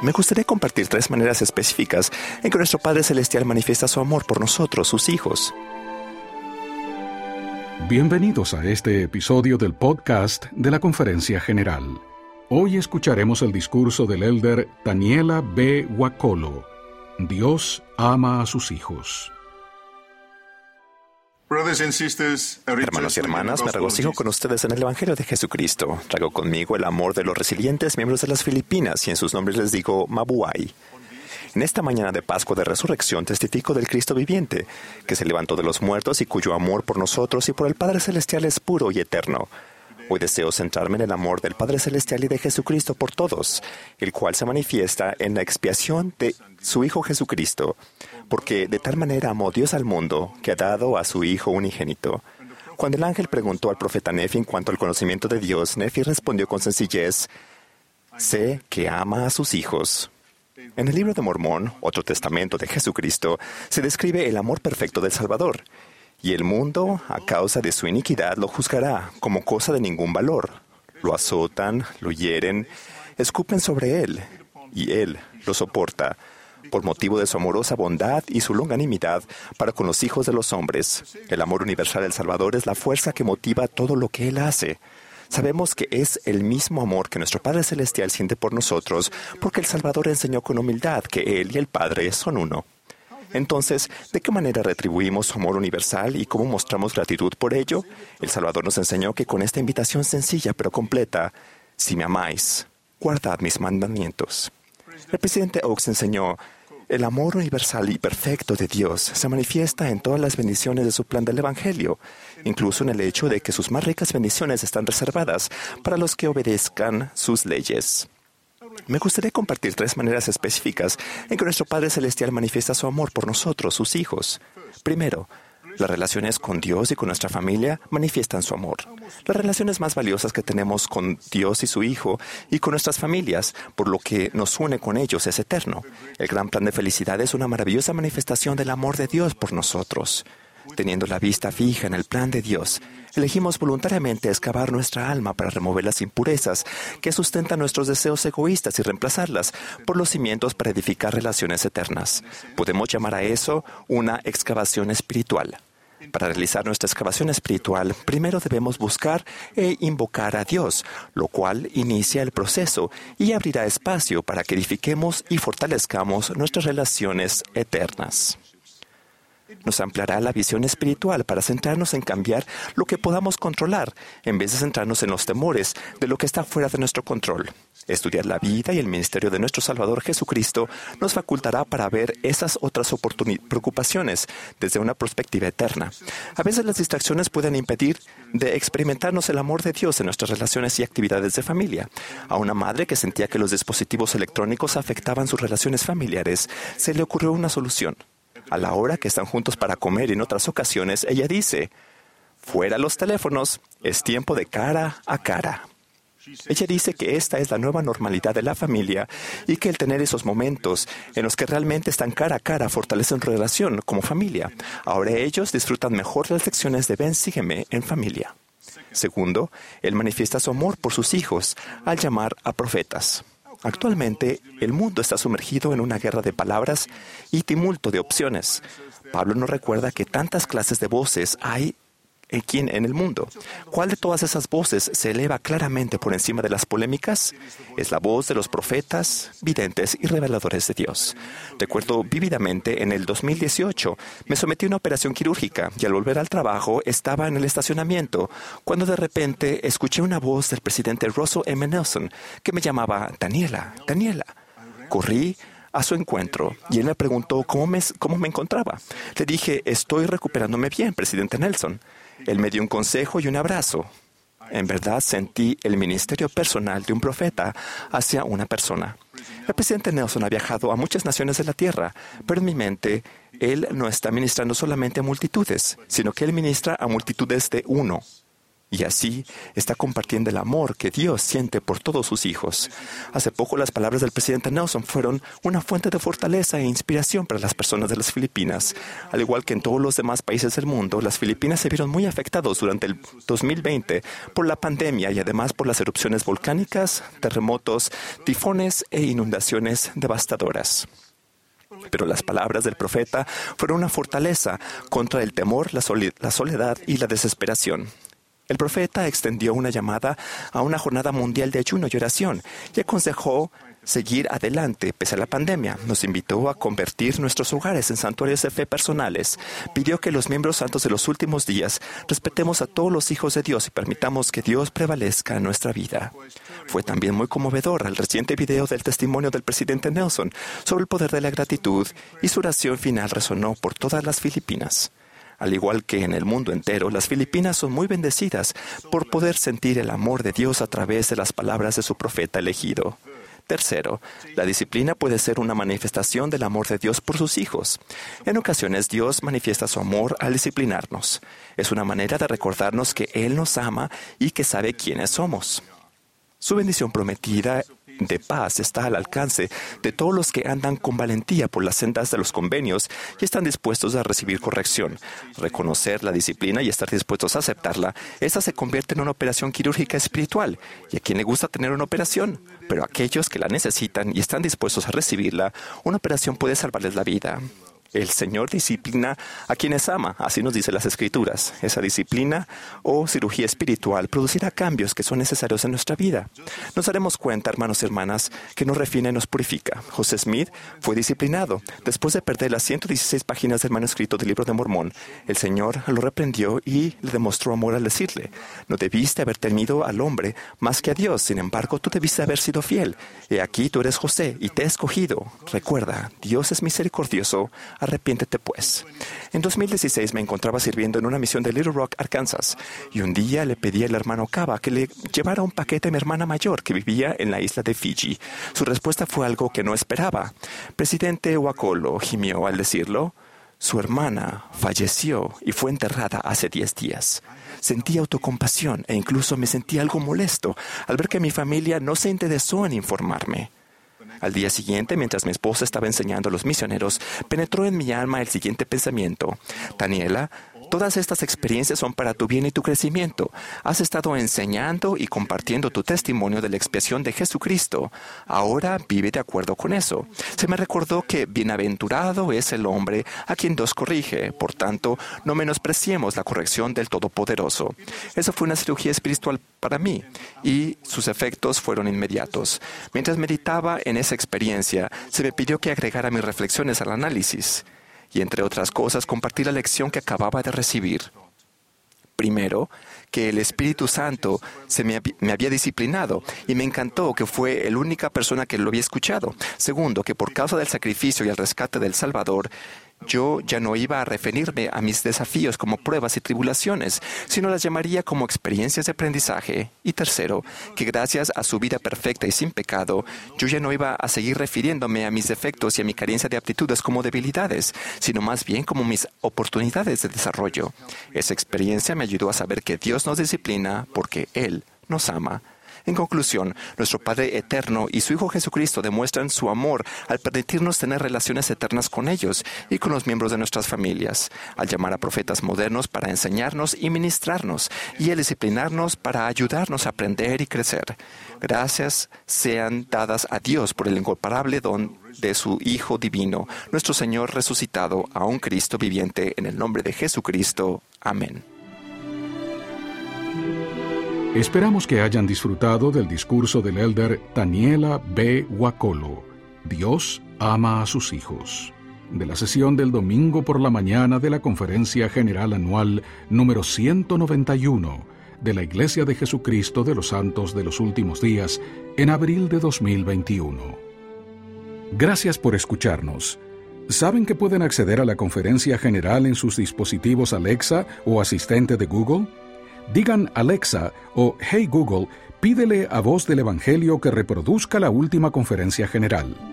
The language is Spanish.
Me gustaría compartir tres maneras específicas en que nuestro Padre Celestial manifiesta su amor por nosotros, sus hijos. Bienvenidos a este episodio del podcast de la Conferencia General. Hoy escucharemos el discurso del elder Daniela B. Wacolo. Dios ama a sus hijos. Hermanos y hermanas, me regocijo con ustedes en el Evangelio de Jesucristo. Traigo conmigo el amor de los resilientes miembros de las Filipinas y en sus nombres les digo Mabuay. En esta mañana de Pascua de Resurrección testifico del Cristo viviente, que se levantó de los muertos y cuyo amor por nosotros y por el Padre Celestial es puro y eterno. Hoy deseo centrarme en el amor del Padre Celestial y de Jesucristo por todos, el cual se manifiesta en la expiación de su Hijo Jesucristo, porque de tal manera amó Dios al mundo que ha dado a su Hijo unigénito. Cuando el ángel preguntó al profeta Nefi en cuanto al conocimiento de Dios, Nefi respondió con sencillez, sé que ama a sus hijos. En el libro de Mormón, otro testamento de Jesucristo, se describe el amor perfecto del Salvador, y el mundo, a causa de su iniquidad, lo juzgará como cosa de ningún valor. Lo azotan, lo hieren, escupen sobre él, y él lo soporta, por motivo de su amorosa bondad y su longanimidad para con los hijos de los hombres. El amor universal del Salvador es la fuerza que motiva todo lo que él hace. Sabemos que es el mismo amor que nuestro Padre Celestial siente por nosotros, porque el Salvador enseñó con humildad que Él y el Padre son uno. Entonces, ¿de qué manera retribuimos su amor universal y cómo mostramos gratitud por ello? El Salvador nos enseñó que con esta invitación sencilla pero completa, si me amáis, guardad mis mandamientos. El presidente Oaks enseñó, el amor universal y perfecto de Dios se manifiesta en todas las bendiciones de su plan del Evangelio, incluso en el hecho de que sus más ricas bendiciones están reservadas para los que obedezcan sus leyes. Me gustaría compartir tres maneras específicas en que nuestro Padre Celestial manifiesta su amor por nosotros, sus hijos. Primero, las relaciones con Dios y con nuestra familia manifiestan su amor. Las relaciones más valiosas que tenemos con Dios y su Hijo y con nuestras familias, por lo que nos une con ellos, es eterno. El gran plan de felicidad es una maravillosa manifestación del amor de Dios por nosotros. Teniendo la vista fija en el plan de Dios, elegimos voluntariamente excavar nuestra alma para remover las impurezas que sustentan nuestros deseos egoístas y reemplazarlas por los cimientos para edificar relaciones eternas. Podemos llamar a eso una excavación espiritual. Para realizar nuestra excavación espiritual, primero debemos buscar e invocar a Dios, lo cual inicia el proceso y abrirá espacio para que edifiquemos y fortalezcamos nuestras relaciones eternas nos ampliará la visión espiritual para centrarnos en cambiar lo que podamos controlar, en vez de centrarnos en los temores de lo que está fuera de nuestro control. Estudiar la vida y el ministerio de nuestro Salvador Jesucristo nos facultará para ver esas otras preocupaciones desde una perspectiva eterna. A veces las distracciones pueden impedir de experimentarnos el amor de Dios en nuestras relaciones y actividades de familia. A una madre que sentía que los dispositivos electrónicos afectaban sus relaciones familiares, se le ocurrió una solución. A la hora que están juntos para comer en otras ocasiones, ella dice, fuera los teléfonos, es tiempo de cara a cara. Ella dice que esta es la nueva normalidad de la familia y que el tener esos momentos en los que realmente están cara a cara fortalecen relación como familia. Ahora ellos disfrutan mejor las lecciones de Ven, sígueme en familia. Segundo, él manifiesta su amor por sus hijos al llamar a profetas. Actualmente, el mundo está sumergido en una guerra de palabras y tumulto de opciones. Pablo nos recuerda que tantas clases de voces hay ¿Quién en el mundo. ¿Cuál de todas esas voces se eleva claramente por encima de las polémicas? Es la voz de los profetas, videntes y reveladores de Dios. Recuerdo vívidamente en el 2018 me sometí a una operación quirúrgica y al volver al trabajo estaba en el estacionamiento cuando de repente escuché una voz del presidente Russell M. Nelson que me llamaba Daniela, Daniela. Corrí a su encuentro y él me preguntó cómo me, cómo me encontraba. Le dije, estoy recuperándome bien, presidente Nelson. Él me dio un consejo y un abrazo. En verdad sentí el ministerio personal de un profeta hacia una persona. El presidente Nelson ha viajado a muchas naciones de la tierra, pero en mi mente, él no está ministrando solamente a multitudes, sino que él ministra a multitudes de uno. Y así está compartiendo el amor que Dios siente por todos sus hijos. Hace poco las palabras del presidente Nelson fueron una fuente de fortaleza e inspiración para las personas de las Filipinas. Al igual que en todos los demás países del mundo, las Filipinas se vieron muy afectados durante el 2020 por la pandemia y además por las erupciones volcánicas, terremotos, tifones e inundaciones devastadoras. Pero las palabras del profeta fueron una fortaleza contra el temor, la, soledad y la desesperación. El profeta extendió una llamada a una jornada mundial de ayuno y oración y aconsejó seguir adelante pese a la pandemia. Nos invitó a convertir nuestros hogares en santuarios de fe personales. Pidió que los miembros santos de los últimos días respetemos a todos los hijos de Dios y permitamos que Dios prevalezca en nuestra vida. Fue también muy conmovedor el reciente video del testimonio del presidente Nelson sobre el poder de la gratitud y su oración final resonó por todas las Filipinas. Al igual que en el mundo entero, las Filipinas son muy bendecidas por poder sentir el amor de Dios a través de las palabras de su profeta elegido. Tercero, la disciplina puede ser una manifestación del amor de Dios por sus hijos. En ocasiones Dios manifiesta su amor al disciplinarnos. Es una manera de recordarnos que Él nos ama y que sabe quiénes somos. Su bendición prometida de paz está al alcance de todos los que andan con valentía por las sendas de los convenios y están dispuestos a recibir corrección. Reconocer la disciplina y estar dispuestos a aceptarla, esa se convierte en una operación quirúrgica espiritual. ¿Y a quien le gusta tener una operación? Pero aquellos que la necesitan y están dispuestos a recibirla, una operación puede salvarles la vida. El Señor disciplina a quienes ama, así nos dice las Escrituras. Esa disciplina o cirugía espiritual producirá cambios que son necesarios en nuestra vida. Nos daremos cuenta, hermanos y hermanas, que nos refina y nos purifica. José Smith fue disciplinado. Después de perder las 116 páginas del manuscrito del libro de Mormón, el Señor lo reprendió y le demostró amor al decirle, no debiste haber temido al hombre más que a Dios, sin embargo tú debiste haber sido fiel. He aquí tú eres José y te he escogido. Recuerda, Dios es misericordioso Arrepiéntete pues. En 2016 me encontraba sirviendo en una misión de Little Rock, Arkansas, y un día le pedí al hermano Cava que le llevara un paquete a mi hermana mayor que vivía en la isla de Fiji. Su respuesta fue algo que no esperaba. Presidente Wakolo gimió al decirlo. Su hermana falleció y fue enterrada hace 10 días. Sentí autocompasión e incluso me sentí algo molesto al ver que mi familia no se interesó en informarme. Al día siguiente, mientras mi esposa estaba enseñando a los misioneros, penetró en mi alma el siguiente pensamiento. Daniela, Todas estas experiencias son para tu bien y tu crecimiento. Has estado enseñando y compartiendo tu testimonio de la expiación de Jesucristo. Ahora vive de acuerdo con eso. Se me recordó que bienaventurado es el hombre a quien Dios corrige. Por tanto, no menospreciemos la corrección del Todopoderoso. Eso fue una cirugía espiritual para mí y sus efectos fueron inmediatos. Mientras meditaba en esa experiencia, se me pidió que agregara mis reflexiones al análisis y, entre otras cosas, compartir la lección que acababa de recibir. Primero, que el Espíritu Santo se me, me, había disciplinado y me encantó que fue la única persona que lo había escuchado. Segundo, que por causa del sacrificio y el rescate del Salvador, yo ya no iba a referirme a mis desafíos como pruebas y tribulaciones, sino las llamaría como experiencias de aprendizaje. Y tercero, que gracias a su vida perfecta y sin pecado, yo ya no iba a seguir refiriéndome a mis defectos y a mi carencia de aptitudes como debilidades, sino más bien como mis oportunidades de desarrollo. Esa experiencia me ayudó a saber que Dios nos disciplina porque Él nos ama en conclusión, nuestro Padre Eterno y su Hijo Jesucristo demuestran su amor al permitirnos tener relaciones eternas con ellos y con los miembros de nuestras familias, al llamar a profetas modernos para enseñarnos y ministrarnos, y al disciplinarnos para ayudarnos a aprender y crecer. Gracias sean dadas a Dios por el incomparable don de su Hijo Divino, nuestro Señor resucitado, a un Cristo viviente, en el nombre de Jesucristo. Amén. Esperamos que hayan disfrutado del discurso del elder Daniela B. Huacolo. Dios ama a sus hijos. De la sesión del domingo por la mañana de la Conferencia General Anual número 191 de la Iglesia de Jesucristo de los Santos de los Últimos Días en abril de 2021. Gracias por escucharnos. ¿Saben que pueden acceder a la conferencia general en sus dispositivos Alexa o asistente de Google? Digan Alexa o Hey Google, pídele a voz del Evangelio que reproduzca la última conferencia general.